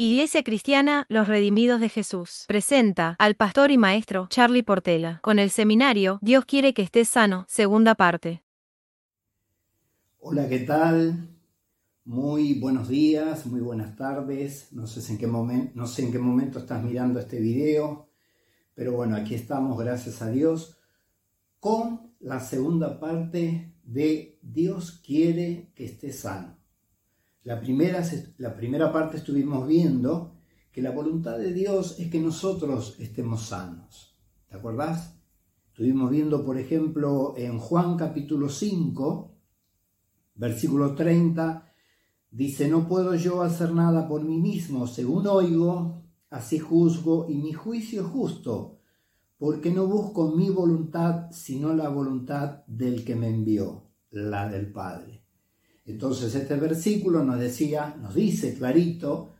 Iglesia Cristiana Los Redimidos de Jesús presenta al pastor y maestro Charlie Portela con el seminario Dios quiere que estés sano, segunda parte. Hola, ¿qué tal? Muy buenos días, muy buenas tardes. No sé, en qué momento, no sé en qué momento estás mirando este video, pero bueno, aquí estamos, gracias a Dios, con la segunda parte de Dios quiere que estés sano. La primera, la primera parte estuvimos viendo que la voluntad de Dios es que nosotros estemos sanos. ¿Te acordás? Estuvimos viendo, por ejemplo, en Juan capítulo 5, versículo 30, dice, no puedo yo hacer nada por mí mismo, según oigo, así juzgo, y mi juicio es justo, porque no busco mi voluntad, sino la voluntad del que me envió, la del Padre. Entonces este versículo nos decía, nos dice clarito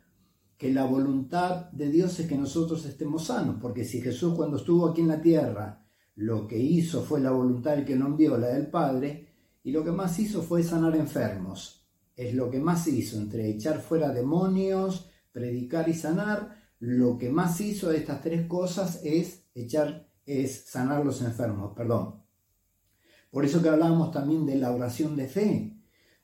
que la voluntad de Dios es que nosotros estemos sanos, porque si Jesús cuando estuvo aquí en la tierra lo que hizo fue la voluntad del que no envió, la del Padre, y lo que más hizo fue sanar enfermos. Es lo que más hizo, entre echar fuera demonios, predicar y sanar, lo que más hizo de estas tres cosas es echar, es sanar los enfermos, perdón. Por eso que hablábamos también de la oración de fe,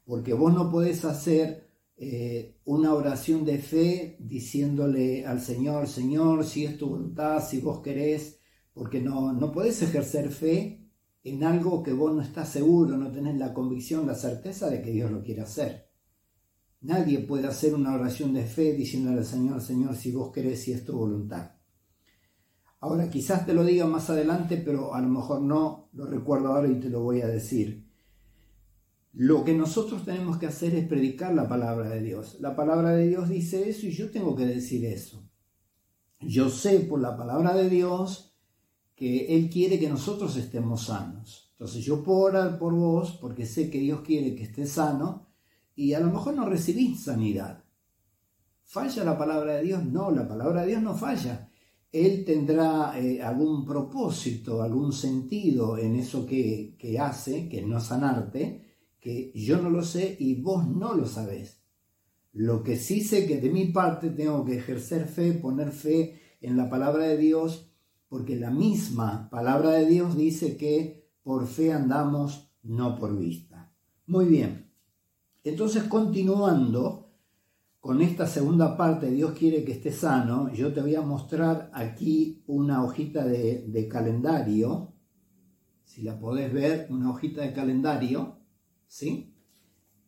porque vos no podés hacer eh, una oración de fe diciéndole al Señor, Señor, si es tu voluntad, si vos querés, porque no, no podés ejercer fe en algo que vos no estás seguro, no tenés la convicción, la certeza de que Dios lo quiere hacer. Nadie puede hacer una oración de fe diciéndole al Señor, Señor, si vos querés, si es tu voluntad. Ahora quizás te lo diga más adelante, pero a lo mejor no lo recuerdo ahora y te lo voy a decir. Lo que nosotros tenemos que hacer es predicar la palabra de Dios. La palabra de Dios dice eso y yo tengo que decir eso. Yo sé por la palabra de Dios que Él quiere que nosotros estemos sanos. Entonces yo puedo orar por vos porque sé que Dios quiere que estés sano y a lo mejor no recibís sanidad. ¿Falla la palabra de Dios? No, la palabra de Dios no falla. Él tendrá eh, algún propósito, algún sentido en eso que, que hace, que no sanarte, que yo no lo sé y vos no lo sabés. Lo que sí sé que de mi parte tengo que ejercer fe, poner fe en la palabra de Dios, porque la misma palabra de Dios dice que por fe andamos, no por vista. Muy bien. Entonces, continuando con esta segunda parte, Dios quiere que esté sano, yo te voy a mostrar aquí una hojita de, de calendario. Si la podés ver, una hojita de calendario ¿sí?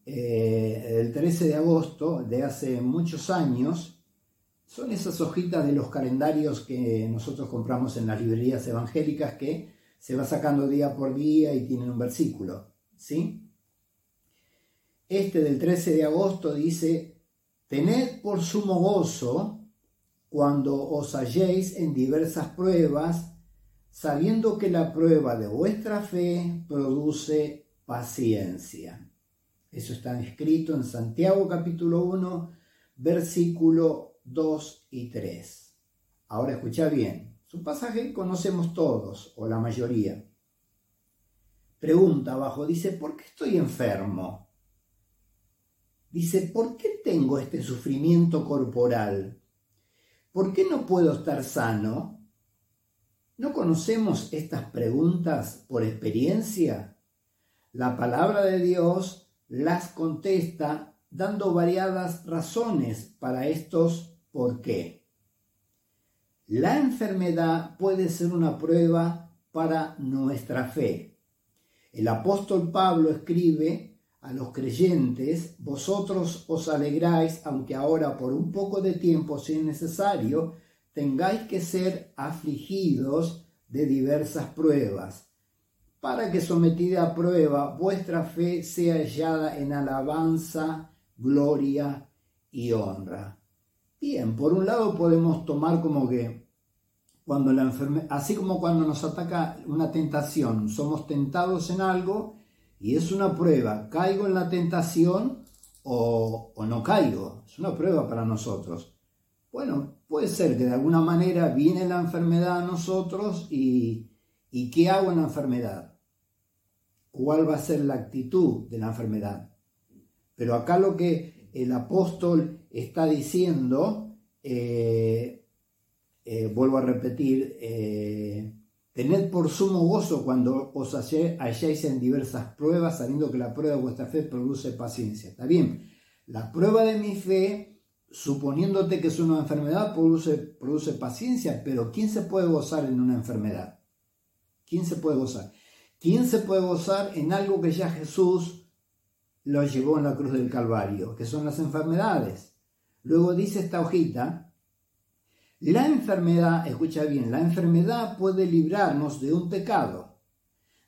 Eh, el 13 de agosto de hace muchos años son esas hojitas de los calendarios que nosotros compramos en las librerías evangélicas que se va sacando día por día y tienen un versículo, ¿sí? Este del 13 de agosto dice, tened por sumo gozo cuando os halléis en diversas pruebas, sabiendo que la prueba de vuestra fe produce paciencia. Eso está escrito en Santiago capítulo 1, versículo 2 y 3. Ahora escucha bien, su pasaje conocemos todos, o la mayoría. Pregunta abajo, dice, ¿por qué estoy enfermo? Dice, ¿por qué tengo este sufrimiento corporal? ¿Por qué no puedo estar sano? ¿No conocemos estas preguntas por experiencia? La palabra de Dios las contesta dando variadas razones para estos por qué. La enfermedad puede ser una prueba para nuestra fe. El apóstol Pablo escribe a los creyentes, vosotros os alegráis, aunque ahora por un poco de tiempo, si es necesario, tengáis que ser afligidos de diversas pruebas para que sometida a prueba vuestra fe sea hallada en alabanza, gloria y honra. Bien, por un lado podemos tomar como que cuando la enfermedad, así como cuando nos ataca una tentación, somos tentados en algo y es una prueba, caigo en la tentación o, no caigo, es una prueba para nosotros. Bueno, puede ser que de alguna manera viene la enfermedad a nosotros y, y ¿qué hago en la enfermedad? Cuál va a ser la actitud de la enfermedad. Pero acá lo que el apóstol está diciendo eh, eh, vuelvo a repetir, tened por sumo gozo cuando os halláis en diversas pruebas, sabiendo que la prueba de vuestra fe produce paciencia. Está bien, la prueba de mi fe, suponiéndote que es una enfermedad, produce paciencia, pero ¿quién se puede gozar en una enfermedad? ¿Quién se puede gozar? ¿Quién se puede gozar en algo que ya Jesús lo llevó en la cruz del Calvario, que son las enfermedades? Luego dice esta hojita, la enfermedad, escucha bien, la enfermedad puede librarnos de un pecado.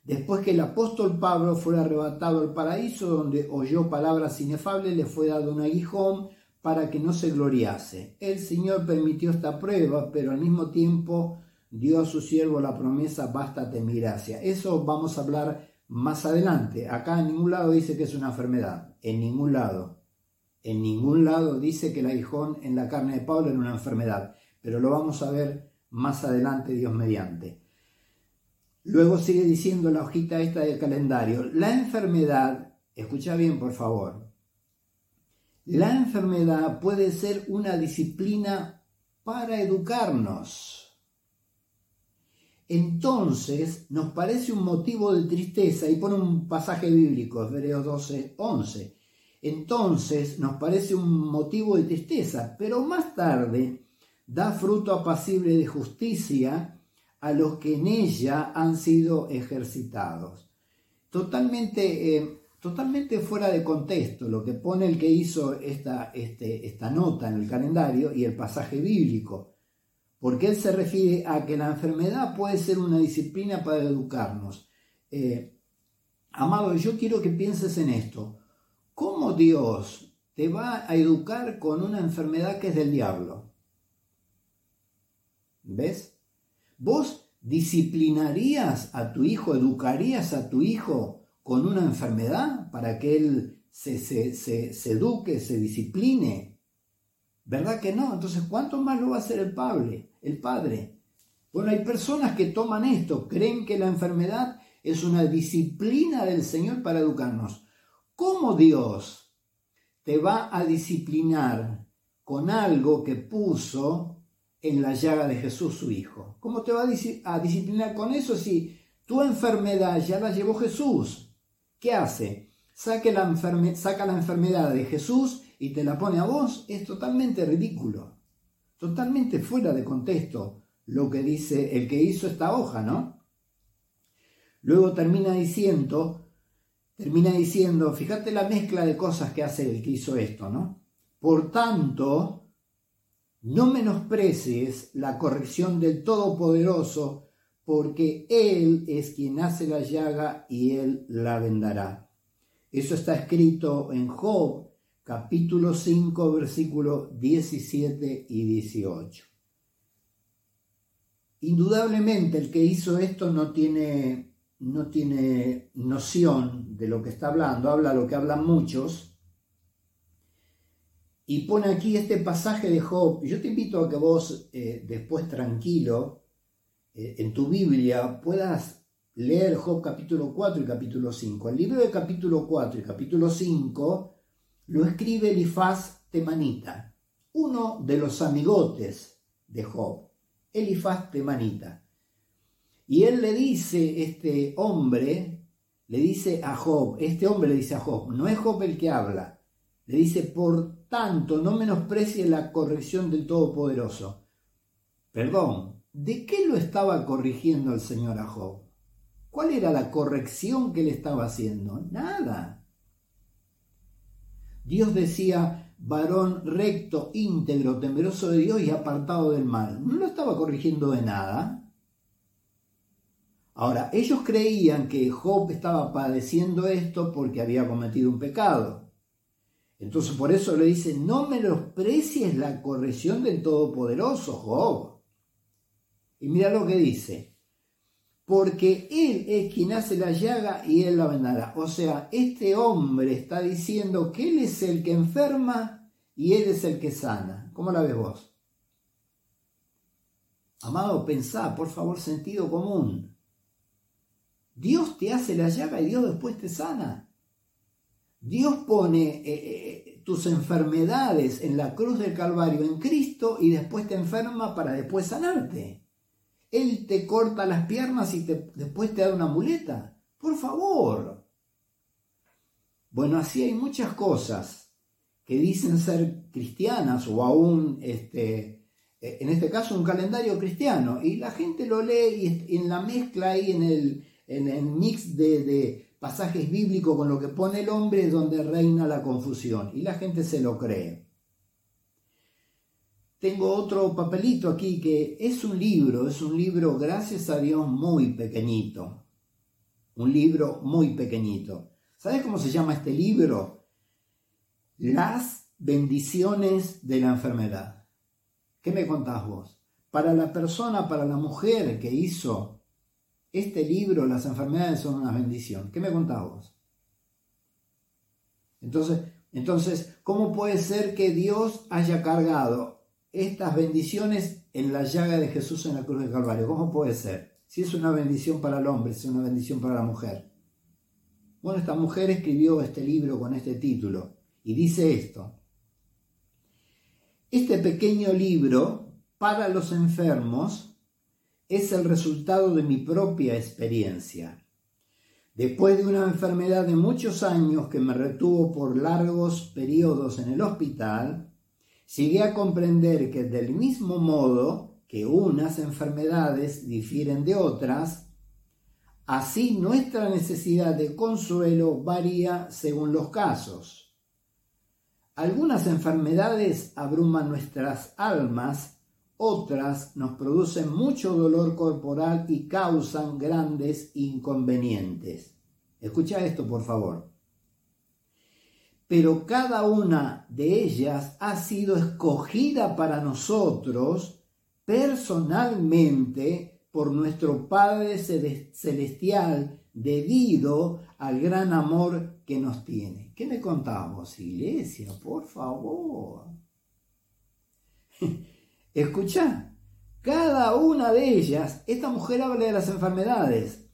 Después que el apóstol Pablo fue arrebatado al paraíso, donde oyó palabras inefables, le fue dado un aguijón para que no se gloriase. El Señor permitió esta prueba, pero al mismo tiempo dio a su siervo la promesa, bástate mi gracia. Eso vamos a hablar más adelante. Acá en ningún lado dice que es una enfermedad, en ningún lado. En ningún lado dice que el aguijón en la carne de Pablo era una enfermedad, pero lo vamos a ver más adelante, Dios mediante. Luego sigue diciendo la hojita esta del calendario, la enfermedad, escucha bien por favor, la enfermedad puede ser una disciplina para educarnos entonces nos parece un motivo de tristeza, y pone un pasaje bíblico, Hebreos 12, 11. Entonces nos parece un motivo de tristeza, pero más tarde da fruto apacible de justicia a los que en ella han sido ejercitados. Totalmente, eh, totalmente fuera de contexto lo que pone el que hizo esta, este, esta nota en el calendario y el pasaje bíblico porque él se refiere a que la enfermedad puede ser una disciplina para educarnos. Eh, amado, yo quiero que pienses en esto. ¿Cómo Dios te va a educar con una enfermedad que es del diablo? ¿Ves? ¿Vos disciplinarías a tu hijo, educarías a tu hijo con una enfermedad para que él se, se, se eduque, se discipline? ¿Verdad que no? Entonces, ¿cuánto más lo va a hacer el Padre? El Padre. Bueno, hay personas que toman esto, creen que la enfermedad es una disciplina del Señor para educarnos. ¿Cómo Dios te va a disciplinar con algo que puso en la llaga de Jesús su Hijo? ¿Cómo te va a disciplinar con eso si tu enfermedad ya la llevó Jesús? ¿Qué hace? Saca la, saca la enfermedad de Jesús y te la pone a vos, es totalmente ridículo, totalmente fuera de contexto lo que dice el que hizo esta hoja, ¿no? Luego termina diciendo, termina diciendo, fíjate la mezcla de cosas que hace el que hizo esto, ¿no? Por tanto, no menosprecies la corrección del Todopoderoso, porque Él es quien hace la llaga y Él la vendará. Eso está escrito en Job capítulo 5, versículos 17 y 18. Indudablemente el que hizo esto no tiene, no tiene noción de lo que está hablando, habla lo que hablan muchos, y pone aquí este pasaje de Job. Yo te invito a que vos eh, después tranquilo eh, en tu Biblia puedas leer Job capítulo 4 y capítulo 5. El libro de capítulo 4 y capítulo 5 lo escribe Elifaz Temanita, uno de los amigotes de Job, Elifaz Temanita. Y él le dice, este hombre, le dice a Job, este hombre le dice a Job, no es Job el que habla, le dice, por tanto, no menosprecie la corrección del Todopoderoso. Perdón, ¿de qué lo estaba corrigiendo el Señor a Job? ¿Cuál era la corrección que le estaba haciendo? Nada. Dios decía, varón recto, íntegro, temeroso de Dios y apartado del mal. No lo estaba corrigiendo de nada. Ahora, ellos creían que Job estaba padeciendo esto porque había cometido un pecado. Entonces por eso le dice, no menosprecies la corrección del Todopoderoso, Job. Y mira lo que dice, porque Él es quien hace la llaga y Él la vendará. O sea, este hombre está diciendo que Él es el que enferma y Él es el que sana. ¿Cómo la ves vos? Amado, pensá, por favor, sentido común. Dios te hace la llaga y Dios después te sana. Dios pone, eh, eh, tus enfermedades en la cruz del Calvario en Cristo y después te enferma para después sanarte. Él te corta las piernas y después te da una muleta. Por favor. Bueno, así hay muchas cosas que dicen ser cristianas o aún, este, en este caso, un calendario cristiano. Y la gente lo lee y en la mezcla ahí en el, en el mix de pasajes bíblicos con lo que pone el hombre es donde reina la confusión y la gente se lo cree. Tengo otro papelito aquí que es un libro, es un libro, gracias a Dios, muy pequeñito. Un libro muy pequeñito. ¿Sabes cómo se llama este libro? Las bendiciones de la enfermedad. ¿Qué me contás vos? Para la persona, para la mujer que hizo este libro, las enfermedades son una bendición. ¿Qué me contás vos? Entonces, entonces, ¿cómo puede ser que Dios haya cargado estas bendiciones en la llaga de Jesús en la cruz del Calvario? ¿Cómo puede ser? Si es una bendición para el hombre, si es una bendición para la mujer. Bueno, esta mujer escribió este libro con este título y dice esto. Este pequeño libro para los enfermos es el resultado de mi propia experiencia. Después de una enfermedad de muchos años que me retuvo por largos periodos en el hospital, llegué a comprender que del mismo modo que unas enfermedades difieren de otras, así nuestra necesidad de consuelo varía según los casos. Algunas enfermedades abruman nuestras almas otras nos producen mucho dolor corporal y causan grandes inconvenientes. Escucha esto, por favor. Pero cada una de ellas ha sido escogida para nosotros personalmente por nuestro Padre Celestial debido al gran amor que nos tiene. ¿Qué me contamos, iglesia? Por favor. Escucha, cada una de ellas, esta mujer habla de las enfermedades,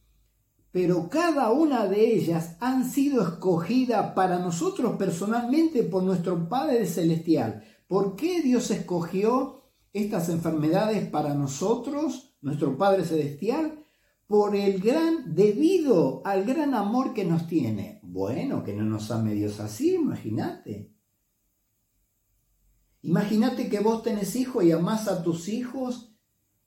pero cada una de ellas han sido escogidas para nosotros personalmente por nuestro Padre Celestial. ¿Por qué Dios escogió estas enfermedades para nosotros, nuestro Padre Celestial? Por el gran, debido al gran amor que nos tiene. Bueno, que no nos ame Dios así, imagínate. Imagínate que vos tenés hijos y amás a tus hijos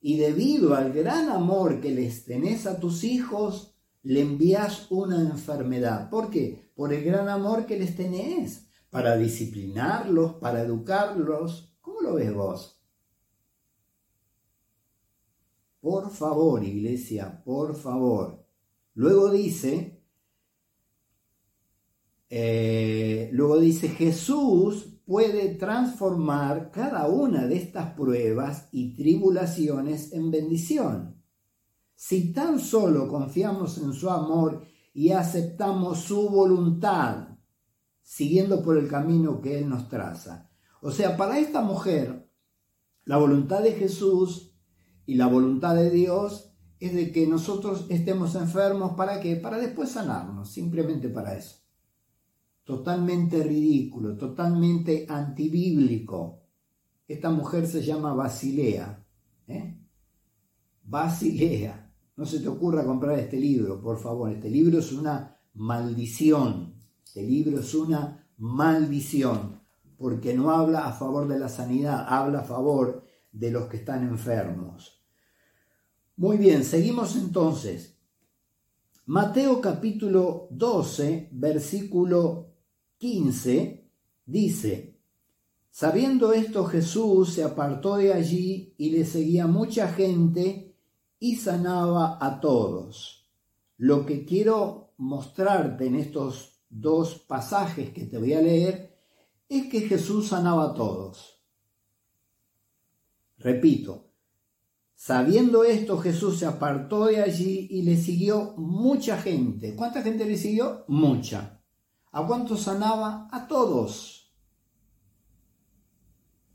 y debido al gran amor que les tenés a tus hijos, le envías una enfermedad. ¿Por qué? Por el gran amor que les tenés, para disciplinarlos, para educarlos. ¿Cómo lo ves vos? Por favor, iglesia, por favor. Luego dice, eh, luego dice Jesús puede transformar cada una de estas pruebas y tribulaciones en bendición. Si tan solo confiamos en su amor y aceptamos su voluntad, siguiendo por el camino que Él nos traza. O sea, para esta mujer, la voluntad de Jesús y la voluntad de Dios es de que nosotros estemos enfermos. ¿Para qué? Para después sanarnos, simplemente para eso totalmente ridículo, totalmente antibíblico. Esta mujer se llama Basilea. ¿eh? Basilea. No se te ocurra comprar este libro, por favor. Este libro es una maldición. Este libro es una maldición, porque no habla a favor de la sanidad, habla a favor de los que están enfermos. Muy bien, seguimos entonces. Mateo capítulo 12, versículo 15 dice, sabiendo esto Jesús se apartó de allí y le seguía mucha gente y sanaba a todos. Lo que quiero mostrarte en estos dos pasajes que te voy a leer es que Jesús sanaba a todos. Repito, sabiendo esto Jesús se apartó de allí y le siguió mucha gente. ¿Cuánta gente le siguió? Mucha. ¿A cuántos sanaba? A todos.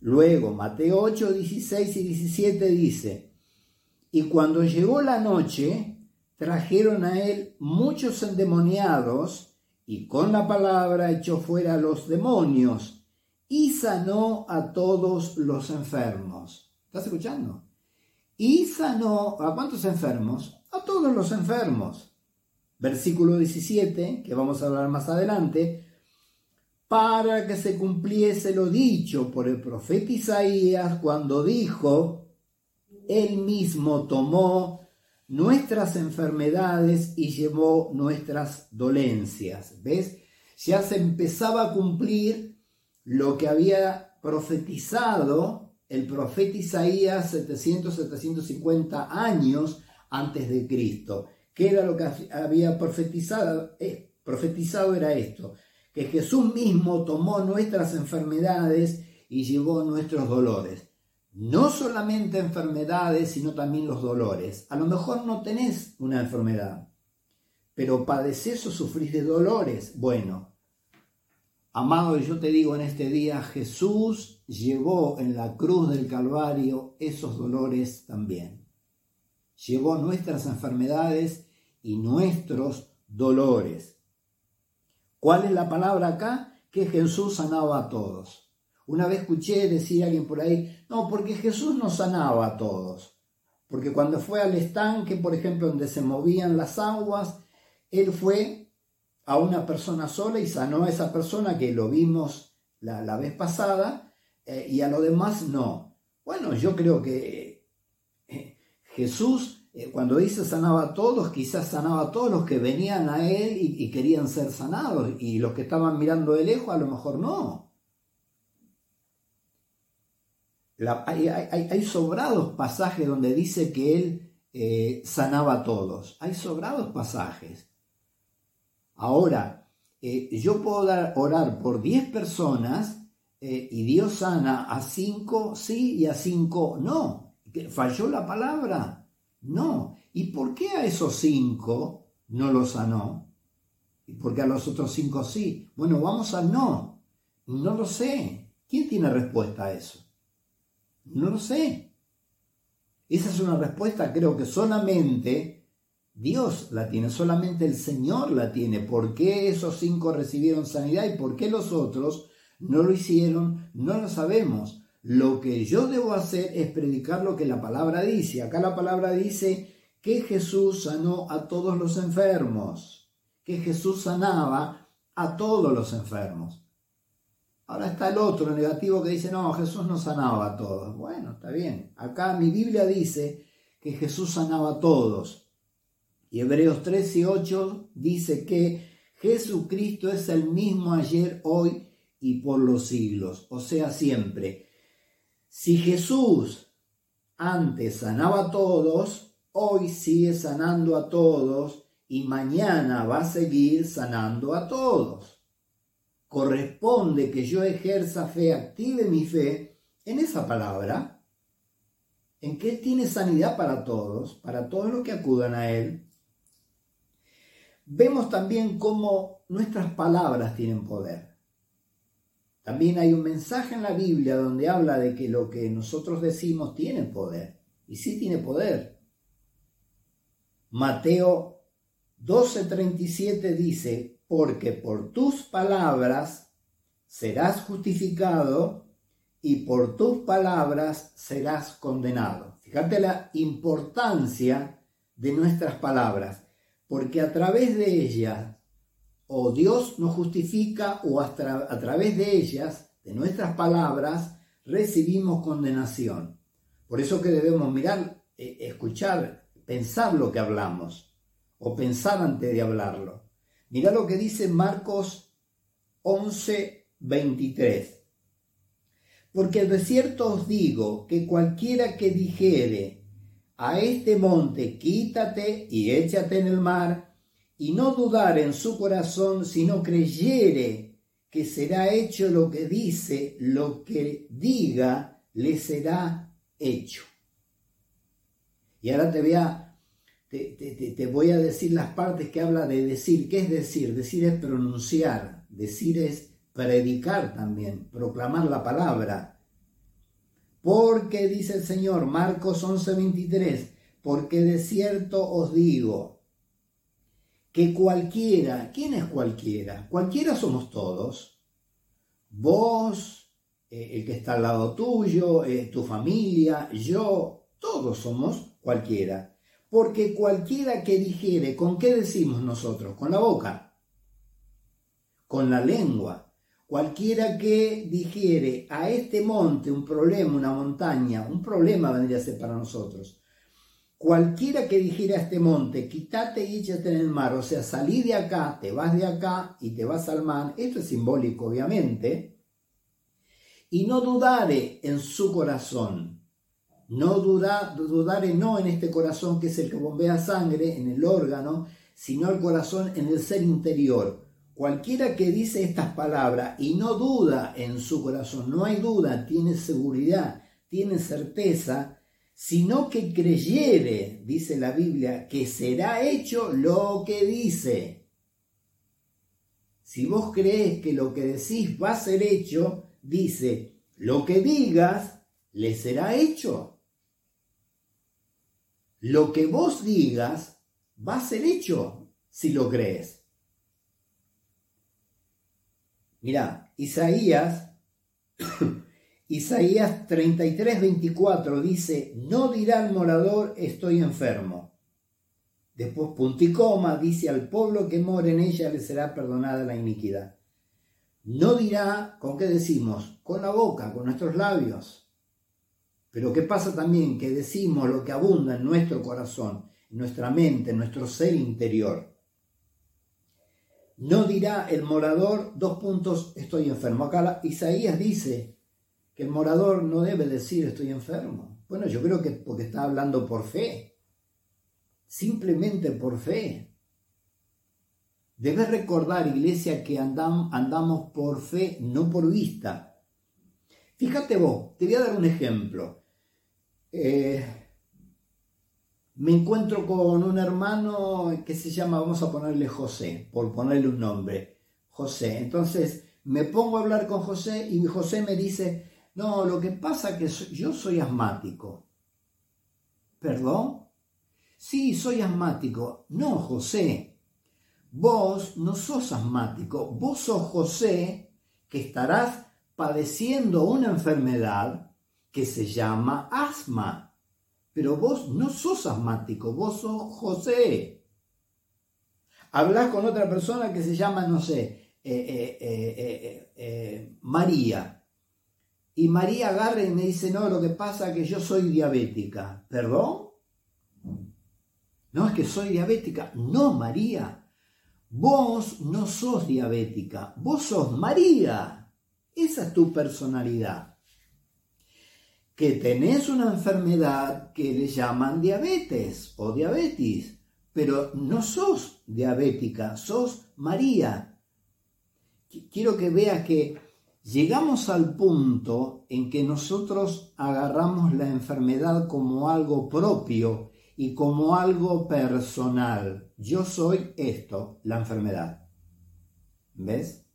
Luego, Mateo 8, 16 y 17 dice, y cuando llegó la noche, trajeron a él muchos endemoniados y con la palabra echó fuera a los demonios y sanó a todos los enfermos. ¿Estás escuchando? Y sanó a cuántos enfermos? A todos los enfermos. Versículo 17, que vamos a hablar más adelante, para que se cumpliese lo dicho por el profeta Isaías cuando dijo, él mismo tomó nuestras enfermedades y llevó nuestras dolencias. ¿Ves? Ya se empezaba a cumplir lo que había profetizado el profeta Isaías 700, 750 años antes de Cristo. ¿Qué era lo que había profetizado? Eh, profetizado era esto, que Jesús mismo tomó nuestras enfermedades y llevó nuestros dolores no solamente enfermedades, sino también los dolores. A lo mejor no tenés una enfermedad, pero padeces o sufrís de dolores. Bueno, amado, yo te digo en este día, Jesús llevó en la cruz del Calvario esos dolores también. Llevó nuestras enfermedades y nuestros dolores. ¿Cuál es la palabra acá? Que Jesús sanaba a todos. Una vez escuché decir a alguien por ahí, no, porque Jesús no sanaba a todos. Porque cuando fue al estanque, por ejemplo, donde se movían las aguas, él fue a una persona sola y sanó a esa persona que lo vimos la, vez pasada, eh, y a lo demás no. Bueno, yo creo que eh, Jesús, eh, cuando dice sanaba a todos, quizás sanaba a todos los que venían a él y, y querían ser sanados, y los que estaban mirando de lejos a lo mejor no. Hay, sobrados pasajes donde dice que él eh, sanaba a todos. Hay sobrados pasajes. Ahora, eh, yo puedo orar por 10 personas eh, y Dios sana a 5 sí y a 5 no. ¿Falló la palabra? No. ¿Y por qué a esos 5 no los sanó? ¿Y por qué a los otros 5 sí? Bueno, vamos al no. No lo sé. ¿Quién tiene respuesta a eso? No lo sé. Esa es una respuesta, creo que solamente Dios la tiene, solamente el Señor la tiene. ¿Por qué esos cinco recibieron sanidad y por qué los otros no lo hicieron? No lo sabemos. Lo que yo debo hacer es predicar lo que la palabra dice. Acá la palabra dice que Jesús sanó a todos los enfermos, que Jesús sanaba a todos los enfermos. Ahora está el otro negativo que dice, no, Jesús no sanaba a todos. Bueno, está bien. Acá mi Biblia dice que Jesús sanaba a todos. Y Hebreos 3 y 8 dice que Jesucristo es el mismo ayer, hoy y por los siglos. O sea, siempre. Si Jesús antes sanaba a todos, hoy sigue sanando a todos y mañana va a seguir sanando a todos corresponde que yo ejerza fe, active mi fe en esa palabra, en que Él tiene sanidad para todos, para todos los que acudan a Él. Vemos también cómo nuestras palabras tienen poder. También hay un mensaje en la Biblia donde habla de que lo que nosotros decimos tiene poder. Y sí tiene poder. Mateo 12:37 dice, porque por tus palabras serás justificado y por tus palabras serás condenado. Fíjate la importancia de nuestras palabras, porque a través de ellas o Dios nos justifica o a, través de ellas, de nuestras palabras, recibimos condenación. Por eso que debemos mirar, eh, escuchar, pensar lo que hablamos o pensar antes de hablarlo. Mira lo que dice Marcos 11, 23. Porque de cierto os digo que cualquiera que dijere a este monte, quítate y échate en el mar, y no dudar en su corazón, sino creyere que será hecho lo que dice, lo que diga, le será hecho. Y ahora te voy a te, voy a decir las partes que habla de decir. ¿Qué es decir? Decir es pronunciar, decir es predicar también, proclamar la palabra. Porque dice el Señor, Marcos 11:23, porque de cierto os digo que cualquiera, ¿quién es cualquiera? Cualquiera somos todos. Vos, eh, el que está al lado tuyo, eh, tu familia, yo, todos somos cualquiera. Porque cualquiera que dijere, ¿con qué decimos nosotros? Con la boca, con la lengua. Cualquiera que dijere a este monte un problema, una montaña, un problema vendría a ser para nosotros. Cualquiera que dijera a este monte, quítate y échate en el mar, o sea, salí de acá, te vas de acá y te vas al mar, esto es simbólico obviamente, y no dudare en su corazón, no duda, dudare no en este corazón que es el que bombea sangre, en el órgano, sino el corazón en el ser interior. Cualquiera que dice estas palabras y no duda en su corazón, no hay duda, tiene seguridad, tiene certeza, sino que creyere, dice la Biblia, que será hecho lo que dice. Si vos crees que lo que decís va a ser hecho, dice, lo que digas le será hecho. Lo que vos digas va a ser hecho si lo crees. Mira, Isaías, Isaías 33, 24 dice, no dirá el morador estoy enfermo. Después punticoma dice al pueblo que mora en ella le será perdonada la iniquidad. No dirá, ¿con qué decimos? Con la boca, con nuestros labios. Pero ¿qué pasa también? Que decimos lo que abunda en nuestro corazón, en nuestra mente, en nuestro ser interior. No dirá el morador, dos puntos, estoy enfermo. Acá Isaías dice que el morador no debe decir estoy enfermo. Bueno, yo creo que porque está hablando por fe. Simplemente por fe. Debes recordar, iglesia, que andamos por fe, no por vista. Fíjate vos, te voy a dar un ejemplo. Eh, me encuentro con un hermano que se llama, vamos a ponerle José, por ponerle un nombre, José. Entonces me pongo a hablar con José y José me dice, no, lo que pasa es que yo soy asmático. ¿Perdón? Sí, soy asmático. No, José, Vos no sos asmático, vos sos José que estarás padeciendo una enfermedad que se llama asma. Pero vos no sos asmático, vos sos José. Hablas con otra persona que se llama, no sé, eh, eh, eh, María. Y María agarra y me dice, no, lo que pasa es que yo soy diabética. ¿Perdón? No es que soy diabética. No, María. Vos no sos diabética, vos sos María. Esa es tu personalidad. Que tenés una enfermedad que le llaman diabetes o diabetes, pero no sos diabética, sos María. Quiero que veas que llegamos al punto en que nosotros agarramos la enfermedad como algo propio y como algo personal. Yo soy esto, la enfermedad. ¿Ves?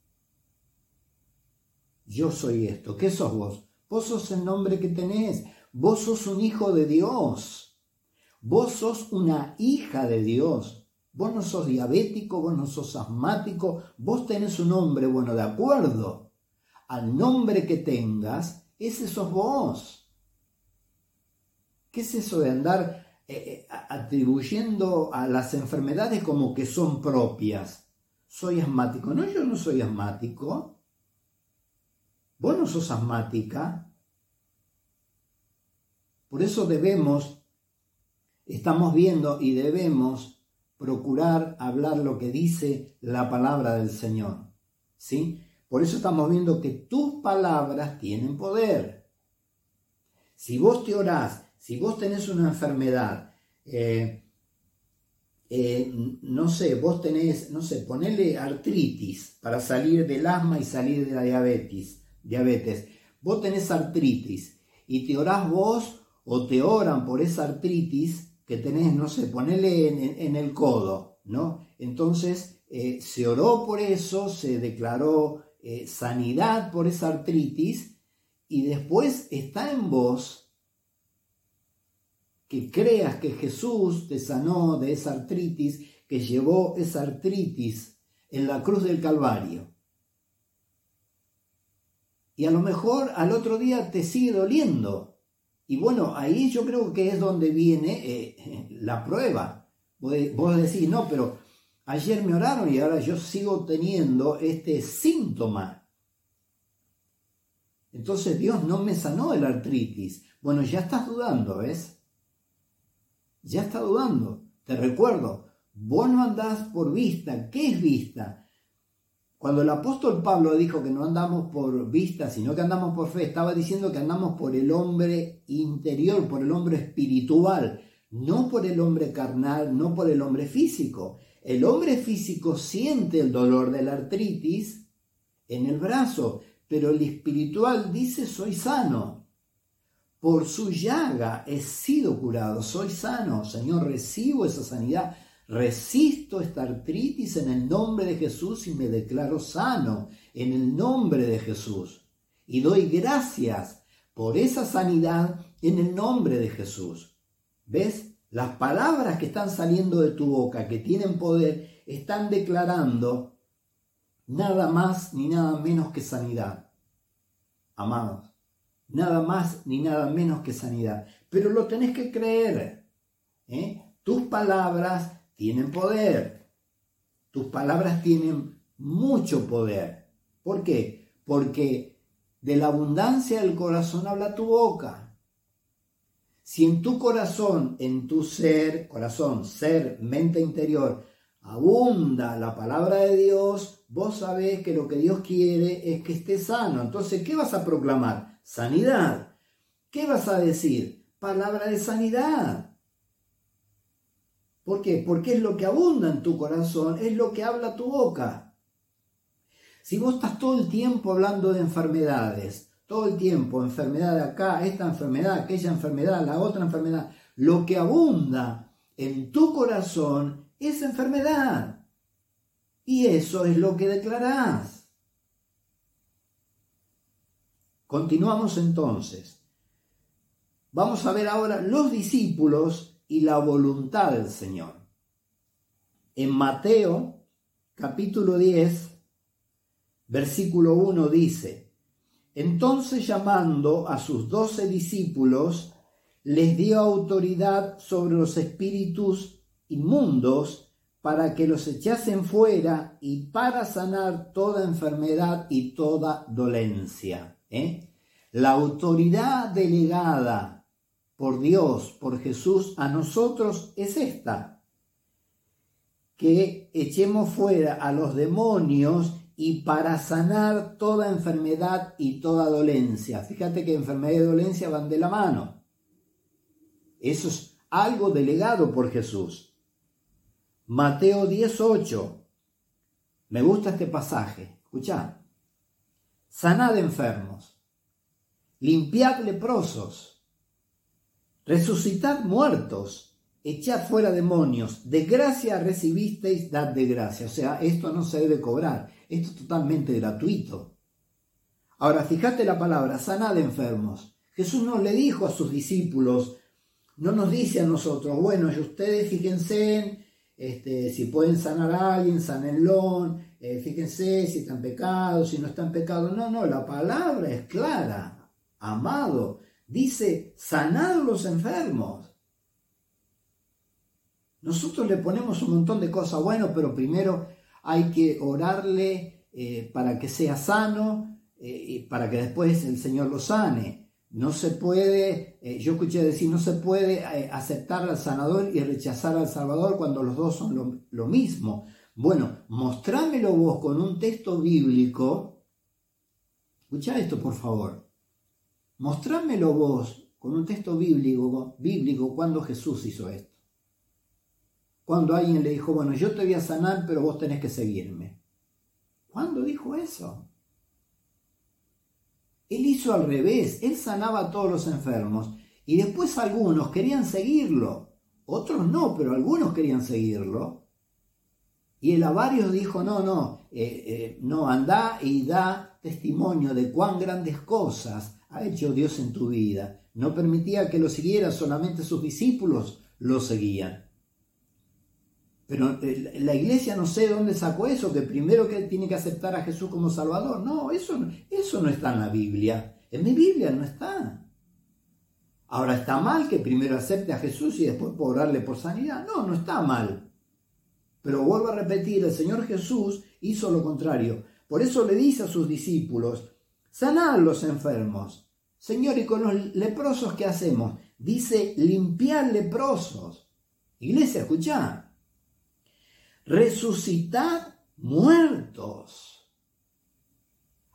Yo soy esto. ¿Qué sos vos? Vos sos el nombre que tenés. Vos sos un hijo de Dios. Vos sos una hija de Dios. Vos no sos diabético, vos no sos asmático, vos tenés un nombre, bueno, de acuerdo al nombre que tengas, ese sos vos. ¿Qué es eso de andar eh, eh, atribuyendo a las enfermedades como que son propias. Soy asmático. No, yo no soy asmático. Vos no sos asmática. Por eso debemos, estamos viendo y debemos procurar hablar lo que dice la palabra del Señor. ¿Sí? Por eso estamos viendo que tus palabras tienen poder. Si vos te orás si vos tenés una enfermedad, eh, eh, no sé, vos tenés, no sé, ponele artritis para salir del asma y salir de la diabetes, diabetes. Vos tenés artritis y te orás vos o te oran por esa artritis que tenés, no sé, ponele en, el codo, ¿no? Entonces eh, se oró por eso, se declaró sanidad por esa artritis y después está en vos que creas que Jesús te sanó de esa artritis, que llevó esa artritis en la cruz del Calvario. Y a lo mejor al otro día te sigue doliendo. Y bueno, ahí yo creo que es donde viene eh, la prueba. Vos decís, no, pero ayer me oraron y ahora yo sigo teniendo este síntoma. Entonces Dios no me sanó el artritis. Bueno, ya estás dudando, ¿ves? Ya estás dudando. Te recuerdo, vos no andás por vista. ¿Qué es vista? Cuando el apóstol Pablo dijo que no andamos por vista, sino que andamos por fe, estaba diciendo que andamos por el hombre interior, por el hombre espiritual, no por el hombre carnal, no por el hombre físico. El hombre físico siente el dolor de la artritis en el brazo, pero el espiritual dice soy sano. Por su llaga he sido curado, soy sano, Señor, recibo esa sanidad, resisto esta artritis en el nombre de Jesús y me declaro sano en el nombre de Jesús. Y doy gracias por esa sanidad en el nombre de Jesús. ¿Ves? Las palabras que están saliendo de tu boca, que tienen poder, están declarando nada más ni nada menos que sanidad. Amados, nada más ni nada menos que sanidad. Pero lo tenés que creer. ¿eh? Tus palabras tienen poder. Tus palabras tienen mucho poder. ¿Por qué? Porque de la abundancia del corazón habla tu boca. Si en tu corazón, en tu ser, corazón, ser, mente interior, abunda la palabra de Dios, vos sabés que lo que Dios quiere es que estés sano. Entonces, ¿qué vas a proclamar? Sanidad. ¿Qué vas a decir? Palabra de sanidad. ¿Por qué? Porque es lo que abunda en tu corazón, es lo que habla tu boca. Si vos estás todo el tiempo hablando de enfermedades, todo el tiempo, enfermedad acá, esta enfermedad, aquella enfermedad, la otra enfermedad, lo que abunda en tu corazón es enfermedad. Y eso es lo que declarás. Continuamos entonces. Vamos a ver ahora los discípulos y la voluntad del Señor. En Mateo capítulo 10, versículo 1 dice, entonces llamando a sus doce discípulos, les dio autoridad sobre los espíritus inmundos para que los echasen fuera y para sanar toda enfermedad y toda dolencia. ¿eh? La autoridad delegada por Dios, por Jesús, a nosotros es esta, que echemos fuera a los demonios y para sanar toda enfermedad y toda dolencia. Fíjate que enfermedad y dolencia van de la mano. Eso es algo delegado por Jesús. Mateo 18. Me gusta este pasaje. Escuchad. Sanad enfermos. Limpiad leprosos. Resucitad muertos. Echad fuera demonios. De gracia recibisteis, dad de gracia. O sea, esto no se debe cobrar. Esto es totalmente gratuito. Ahora, fíjate la palabra, sanad enfermos. Jesús no le dijo a sus discípulos, no nos dice a nosotros, bueno, y ustedes fíjense este, si pueden sanar a alguien, sanenlo, eh, fíjense si están pecados, si no están pecados. No, no, la palabra es clara, amado. Dice, sanad los enfermos. Nosotros le ponemos un montón de cosas, bueno, pero primero hay que orarle eh, para que sea sano eh, y para que después el Señor lo sane. No se puede, eh, yo escuché decir, no se puede eh, aceptar al sanador y rechazar al salvador cuando los dos son lo, lo mismo. Bueno, mostrámelo vos con un texto bíblico. Escucha esto, por favor. Mostrámelo vos con un texto bíblico, bíblico cuando Jesús hizo esto. Cuando alguien le dijo, bueno, yo te voy a sanar, pero vos tenés que seguirme. ¿Cuándo dijo eso? Él hizo al revés, él sanaba a todos los enfermos y después algunos querían seguirlo, otros no, pero algunos querían seguirlo. Y el avario dijo, no, no, eh, eh, no, anda y da testimonio de cuán grandes cosas ha hecho Dios en tu vida. No permitía que lo siguiera, solamente sus discípulos lo seguían. Pero eh, la iglesia no sé dónde sacó eso, que primero que tiene que aceptar a Jesús como Salvador. No, eso, eso no está en la Biblia. En mi Biblia no está. Ahora, ¿está mal que primero acepte a Jesús y después orarle por sanidad? No, no está mal. Pero vuelvo a repetir, el Señor Jesús hizo lo contrario. Por eso le dice a sus discípulos, sanad los enfermos. Señor, ¿y con los leprosos qué hacemos? Dice, limpiar leprosos. Iglesia, escucha resucitad muertos.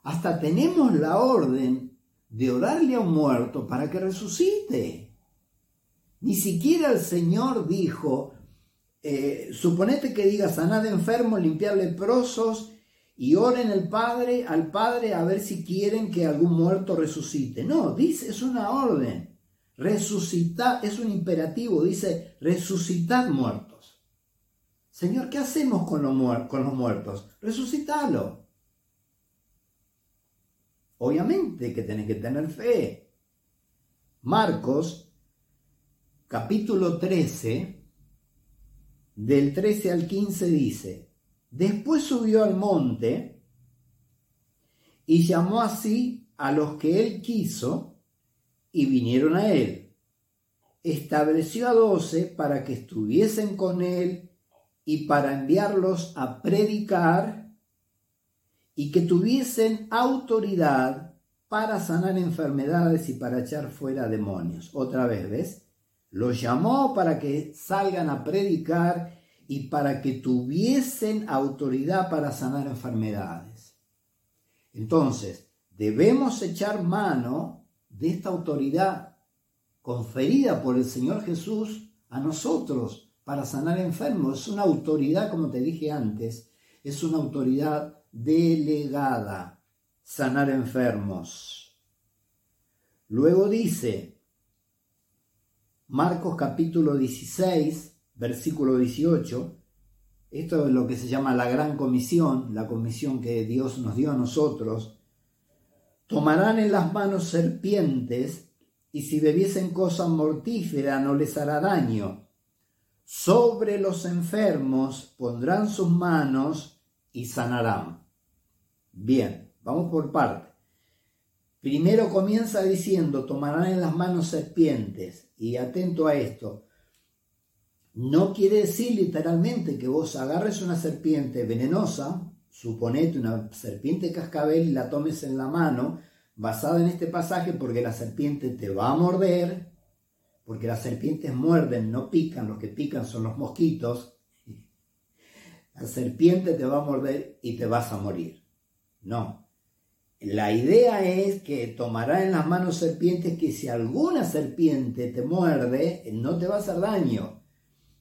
Hasta tenemos la orden de orarle a un muerto para que resucite. Ni siquiera el Señor dijo, eh, suponete que diga sanad enfermo, limpiar leprosos y oren el Padre, al Padre a ver si quieren que algún muerto resucite. No, dice, es una orden. Resucitar es un imperativo, dice resucitad muertos. Señor, ¿qué hacemos con, los muertos? Resucitalo. Obviamente que tenés que tener fe. Marcos, capítulo 13, del 13 al 15 dice, después subió al monte y llamó así a los que él quiso y vinieron a él. Estableció a doce para que estuviesen con él y para enviarlos a predicar y que tuviesen autoridad para sanar enfermedades y para echar fuera demonios. Otra vez, ¿ves? Los llamó para que salgan a predicar y para que tuviesen autoridad para sanar enfermedades. Entonces, debemos echar mano de esta autoridad conferida por el Señor Jesús a nosotros para sanar enfermos. Es una autoridad, como te dije antes, es una autoridad delegada, sanar enfermos. Luego dice, Marcos capítulo 16, versículo 18, esto es lo que se llama la gran comisión, la comisión que Dios nos dio a nosotros, tomarán en las manos serpientes y si bebiesen cosa mortífera no les hará daño sobre los enfermos pondrán sus manos y sanarán. Bien, vamos por parte. Primero comienza diciendo, tomarán en las manos serpientes. Y atento a esto, no quiere decir literalmente que vos agarres una serpiente venenosa, suponete una serpiente cascabel y la tomes en la mano, basada en este pasaje, porque la serpiente te va a morder, porque las serpientes muerden, no pican, los que pican son los mosquitos. La serpiente te va a morder y te vas a morir. No. La idea es que tomará en las manos serpientes que si alguna serpiente te muerde, no te va a hacer daño.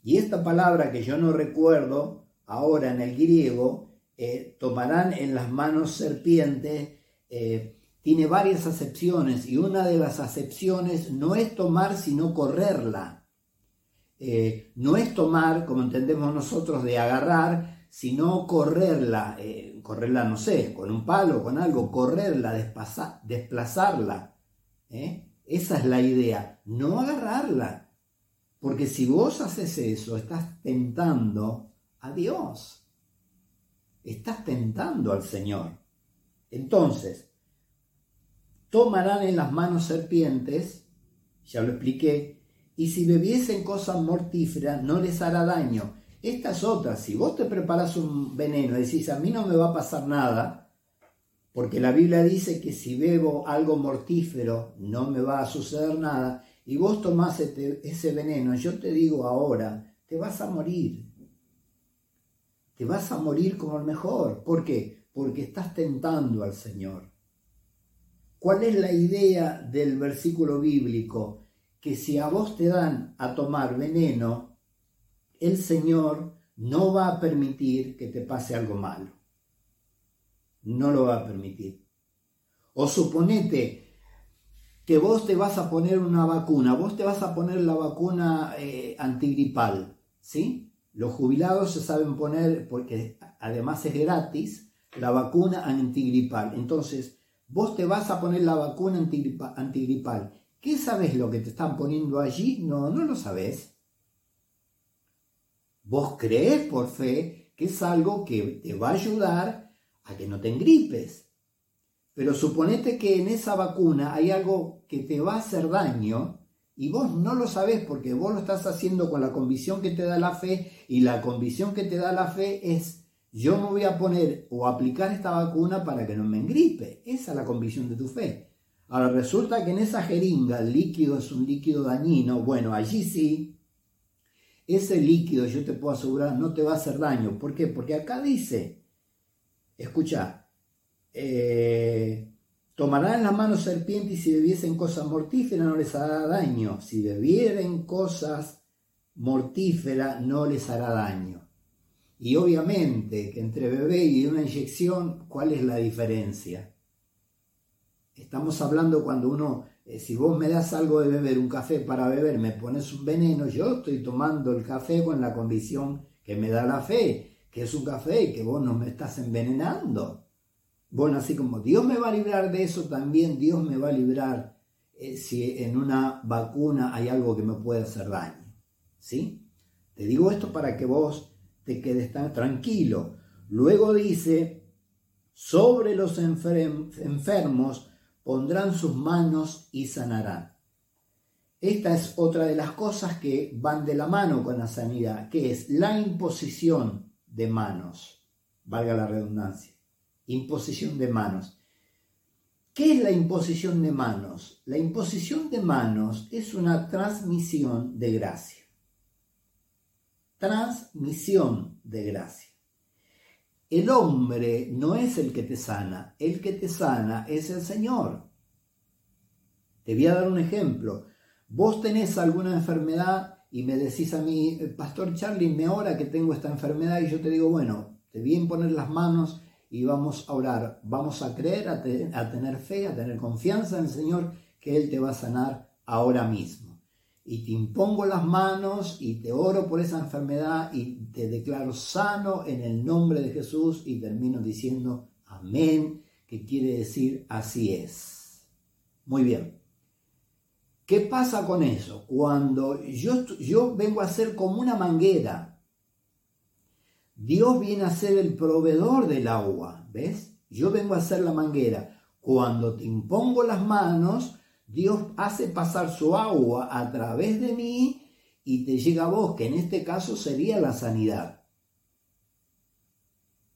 Y esta palabra que yo no recuerdo ahora en el griego, eh, tomarán en las manos serpientes, eh, tiene varias acepciones y una de las acepciones no es tomar sino correrla. Eh, no es tomar, como entendemos nosotros, de agarrar, sino correrla, correrla, no sé, con un palo, con algo, correrla, desplazarla. Esa es la idea, no agarrarla. Porque si vos haces eso, estás tentando a Dios. Estás tentando al Señor. Entonces, tomarán en las manos serpientes, ya lo expliqué, y si bebiesen cosas mortíferas no les hará daño. Estas otras, si vos te preparas un veneno y decís, a mí no me va a pasar nada, porque la Biblia dice que si bebo algo mortífero no me va a suceder nada, y vos tomás este, ese veneno, yo te digo ahora, te vas a morir. Te vas a morir como el mejor. ¿Por qué? Porque estás tentando al Señor. ¿Cuál es la idea del versículo bíblico? Que si a vos te dan a tomar veneno, el Señor no va a permitir que te pase algo malo. No lo va a permitir. O suponete vos te vas a poner una vacuna, vos te vas a poner la vacuna eh, antigripal, ¿sí? Los jubilados se saben poner, porque además es gratis, la vacuna antigripal. Entonces, Vos te vas a poner la vacuna antigripal. ¿Qué sabes lo que te están poniendo allí? No, no lo sabes. Vos crees por fe que es algo que te va a ayudar a que no te engripes. Pero suponete que en esa vacuna hay algo que te va a hacer daño y vos no lo sabés porque vos lo estás haciendo con la convicción que te da la fe y la convicción que te da la fe es yo me voy a poner o aplicar esta vacuna para que no me engripe. Esa es la convicción de tu fe. Ahora resulta que en esa jeringa el líquido es un líquido dañino. Bueno, allí sí, ese líquido yo te puedo asegurar no te va a hacer daño. ¿Por qué? Porque acá dice, escucha, eh, tomarán en las manos serpientes y si bebiesen cosas mortíferas no les hará daño. Si bebieren cosas mortíferas no les hará daño. Y obviamente que entre bebé y una inyección, ¿cuál es la diferencia? Estamos hablando cuando uno, eh, si vos me das algo de beber, un café para beber, me pones un veneno, yo estoy tomando el café con la convicción que me da la fe, que es un café y que vos no me estás envenenando. Bueno, así como Dios me va a librar de eso, también Dios me va a librar eh, si en una vacuna hay algo que me puede hacer daño. ¿Sí? Te digo esto para que vos te quedes tan tranquilo. Luego dice, sobre los enfermos pondrán sus manos y sanarán. Esta es otra de las cosas que van de la mano con la sanidad, que es la imposición de manos, valga la redundancia, imposición de manos. ¿Qué es la imposición de manos? La imposición de manos es una transmisión de gracia. Transmisión de gracia. El hombre no es el que te sana, el que te sana es el Señor. Te voy a dar un ejemplo. Vos tenés alguna enfermedad y me decís a mí, Pastor Charlie, me ora que tengo esta enfermedad y yo te digo, bueno, te voy a imponer las manos y vamos a orar, vamos a creer, a, a tener fe, a tener confianza en el Señor que Él te va a sanar ahora mismo y te impongo las manos y te oro por esa enfermedad y te declaro sano en el nombre de Jesús y termino diciendo amén, que quiere decir así es. Muy bien. ¿Qué pasa con eso? Cuando yo, yo vengo a ser como una manguera, Dios viene a ser el proveedor del agua, ¿ves? Yo vengo a ser la manguera. Cuando te impongo las manos, Dios hace pasar su agua a través de mí y te llega a vos, que en este caso sería la sanidad.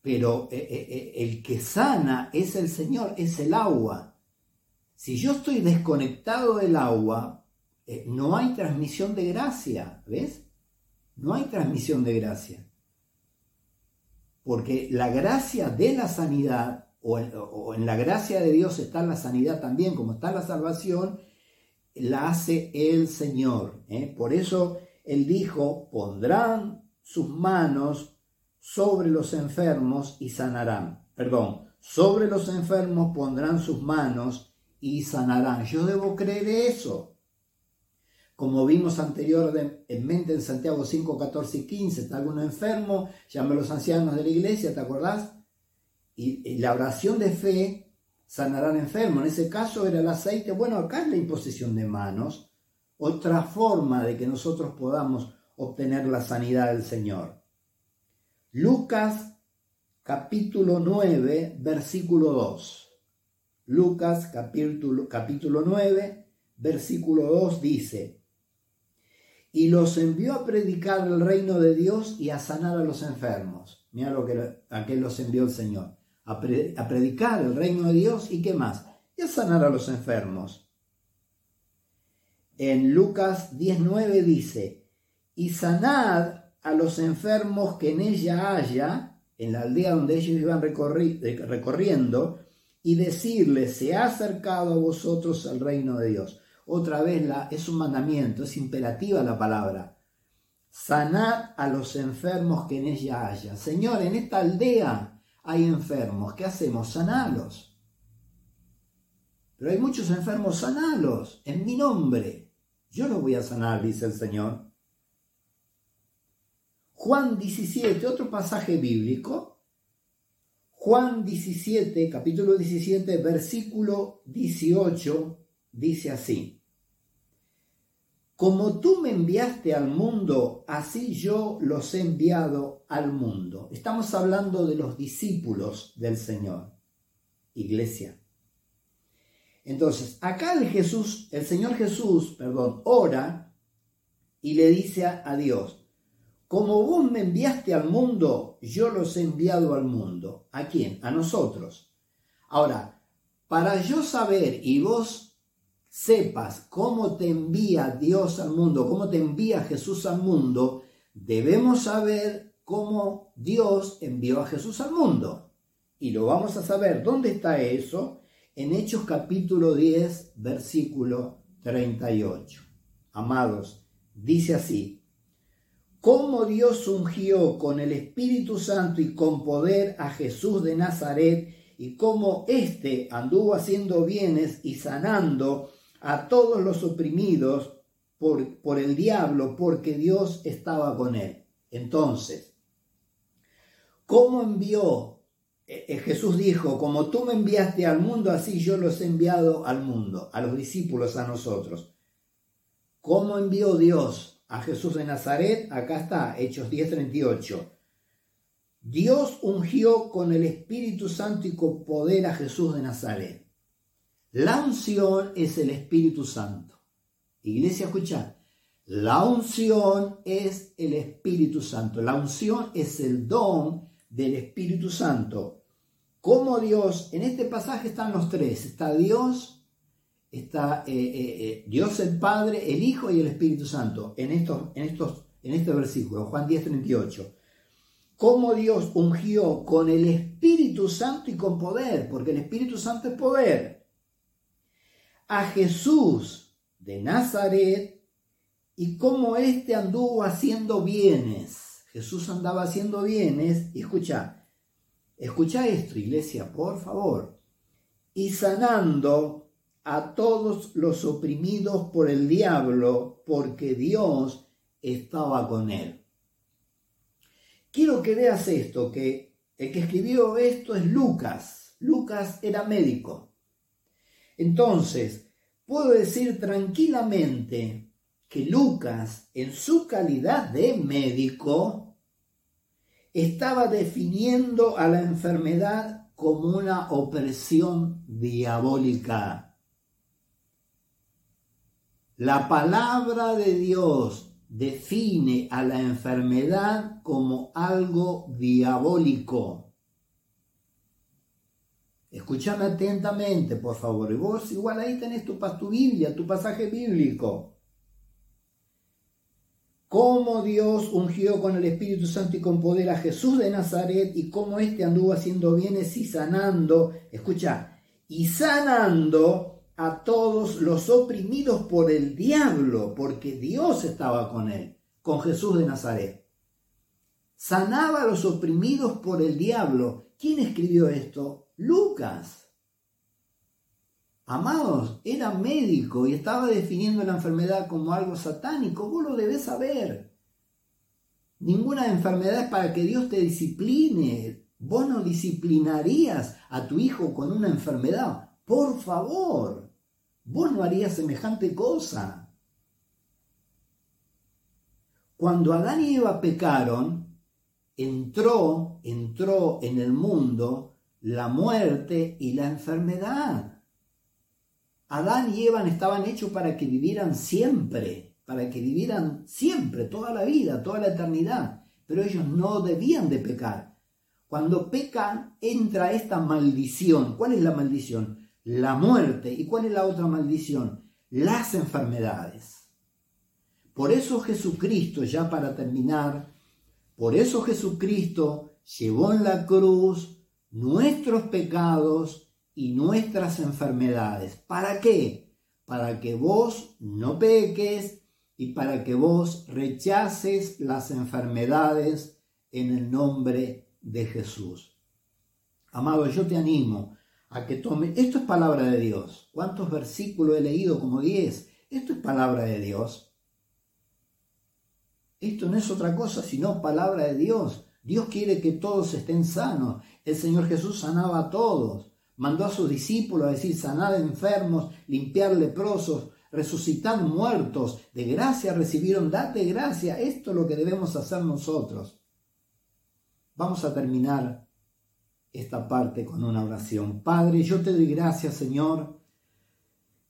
Pero eh, eh, eh, el que sana es el Señor, es el agua. Si yo estoy desconectado del agua, no hay transmisión de gracia, ¿ves? No hay transmisión de gracia. Porque la gracia de la sanidad o en, la gracia de Dios está la sanidad también, como está la salvación, la hace el Señor. ¿eh? Por eso Él dijo, pondrán sus manos sobre los enfermos y sanarán. Perdón, sobre los enfermos pondrán sus manos y sanarán. Yo debo creer eso. Como vimos anteriormente en Santiago 5, 14 y 15, está alguno enfermo, llame a los ancianos de la iglesia, ¿te acordás? y, la oración de fe sanarán enfermo. En ese caso era el aceite. Bueno, acá es la imposición de manos. Otra forma de que nosotros podamos obtener la sanidad del Señor. Lucas capítulo 9, versículo 2. Lucas capítulo, capítulo 9, versículo 2 dice, y los envió a predicar el reino de Dios y a sanar a los enfermos. Mira lo que a qué los envió el Señor a, predicar el reino de Dios y qué más, y a sanar a los enfermos. En Lucas 19 dice, y sanad a los enfermos que en ella haya, en la aldea donde ellos iban recorriendo, y decirles, se ha acercado a vosotros el reino de Dios. Otra vez la, es un mandamiento, es imperativa la palabra. Sanad a los enfermos que en ella haya. Señor, en esta aldea hay enfermos, ¿qué hacemos? Sanalos. Pero hay muchos enfermos, sanalos, en mi nombre. Yo los voy a sanar, dice el Señor. Juan 17, otro pasaje bíblico. Juan 17, capítulo 17, versículo 18, dice así. Como tú me enviaste al mundo, así yo los he enviado al mundo. Estamos hablando de los discípulos del Señor, iglesia. Entonces, acá el Jesús, el Señor Jesús, perdón, ora y le dice a, a Dios, como vos me enviaste al mundo, yo los he enviado al mundo. ¿A quién? A nosotros. Ahora, para yo saber y vos sepas cómo te envía Dios al mundo, cómo te envía Jesús al mundo, debemos saber cómo Dios envió a Jesús al mundo. Y lo vamos a saber. ¿Dónde está eso? En Hechos capítulo 10, versículo 38. Amados, dice así, cómo Dios ungió con el Espíritu Santo y con poder a Jesús de Nazaret y cómo éste anduvo haciendo bienes y sanando a todos los oprimidos por, por el diablo, porque Dios estaba con él. Entonces, ¿cómo envió? Eh, eh, Jesús dijo, como tú me enviaste al mundo, así yo los he enviado al mundo, a los discípulos, a nosotros. ¿Cómo envió Dios a Jesús de Nazaret? Acá está, Hechos 10:38. Dios ungió con el Espíritu Santo y con poder a Jesús de Nazaret. La unción es el Espíritu Santo. Iglesia, escucha. La unción es el Espíritu Santo. La unción es el don del Espíritu Santo. Como Dios, en este pasaje están los tres. Está Dios, está eh, eh, eh, Dios el Padre, el Hijo y el Espíritu Santo. En, estos, en, estos, en este versículo, Juan 10, 38 cómo Dios ungió con el Espíritu Santo y con poder, porque el Espíritu Santo es poder a Jesús de Nazaret y cómo éste anduvo haciendo bienes. Jesús andaba haciendo bienes escucha, escucha esto, iglesia, por favor, y sanando a todos los oprimidos por el diablo, porque Dios estaba con él. Quiero que veas esto, que el que escribió esto es Lucas. Lucas era médico. Entonces, puedo decir tranquilamente que Lucas, en su calidad de médico, estaba definiendo a la enfermedad como una opresión diabólica. La palabra de Dios define a la enfermedad como algo diabólico. Escúchame atentamente, por favor. Y vos igual ahí tenés tu, tu Biblia, tu pasaje bíblico. Cómo Dios ungió con el Espíritu Santo y con poder a Jesús de Nazaret y cómo éste anduvo haciendo bienes y sanando, escucha, y sanando a todos los oprimidos por el diablo, porque Dios estaba con él, con Jesús de Nazaret. Sanaba a los oprimidos por el diablo. ¿Quién escribió esto? Lucas. Amados, era médico y estaba definiendo la enfermedad como algo satánico. Vos lo debes saber. Ninguna enfermedad es para que Dios te discipline. Vos no disciplinarías a tu hijo con una enfermedad. Por favor, vos no harías semejante cosa. Cuando Adán y Eva pecaron, entró, entró en el mundo la muerte y la enfermedad. Adán y Eva estaban hechos para que vivieran siempre, para que vivieran siempre, toda la vida, toda la eternidad, pero ellos no debían de pecar. Cuando pecan entra esta maldición. ¿Cuál es la maldición? La muerte. ¿Y cuál es la otra maldición? Las enfermedades. Por eso Jesucristo, ya para terminar, por eso Jesucristo llevó en la cruz nuestros pecados y nuestras enfermedades. ¿Para qué? Para que vos no peques y para que vos rechaces las enfermedades en el nombre de Jesús. Amado, yo te animo a que tome, esto es palabra de Dios. ¿Cuántos versículos he leído? Como 10. Esto es palabra de Dios. Esto no es otra cosa sino palabra de Dios. Dios quiere que todos estén sanos. El Señor Jesús sanaba a todos. Mandó a sus discípulos a decir, sanad enfermos, limpiar leprosos, resucitad muertos, de gracia recibieron, date gracia, esto es lo que debemos hacer nosotros. Vamos a terminar esta parte con una oración. Padre, yo te doy gracias, Señor.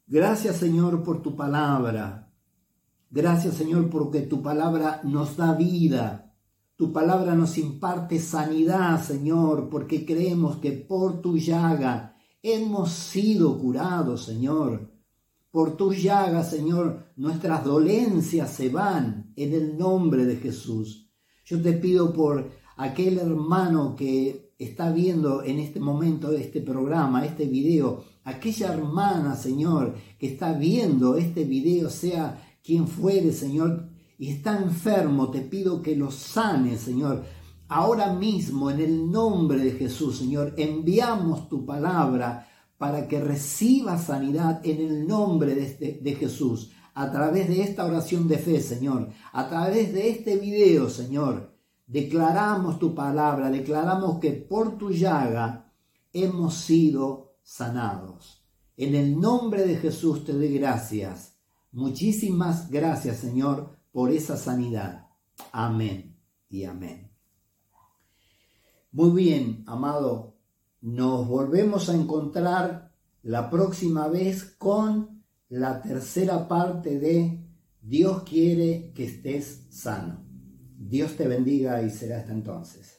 Gracias, Señor, por tu palabra. Gracias, Señor, porque tu palabra nos da vida. Tu palabra nos imparte sanidad, Señor, porque creemos que por tu llaga hemos sido curados, Señor. Por tu llaga, Señor, nuestras dolencias se van en el nombre de Jesús. Yo te pido por aquel hermano que está viendo en este momento este programa, este video, aquella hermana, Señor, que está viendo este video, sea quien fuere, Señor, y está enfermo, te pido que lo sane, Señor. Ahora mismo, en el nombre de Jesús, Señor, enviamos tu palabra para que reciba sanidad en el nombre de, este, de Jesús, a través de esta oración de fe, Señor, a través de este video, Señor. Declaramos tu palabra, declaramos que por tu llaga hemos sido sanados. En el nombre de Jesús te doy gracias. Muchísimas gracias, Señor, por esa sanidad. Amén y amén. Muy bien, amado, nos volvemos a encontrar la próxima vez con la tercera parte de Dios quiere que estés sano. Dios te bendiga y será hasta entonces.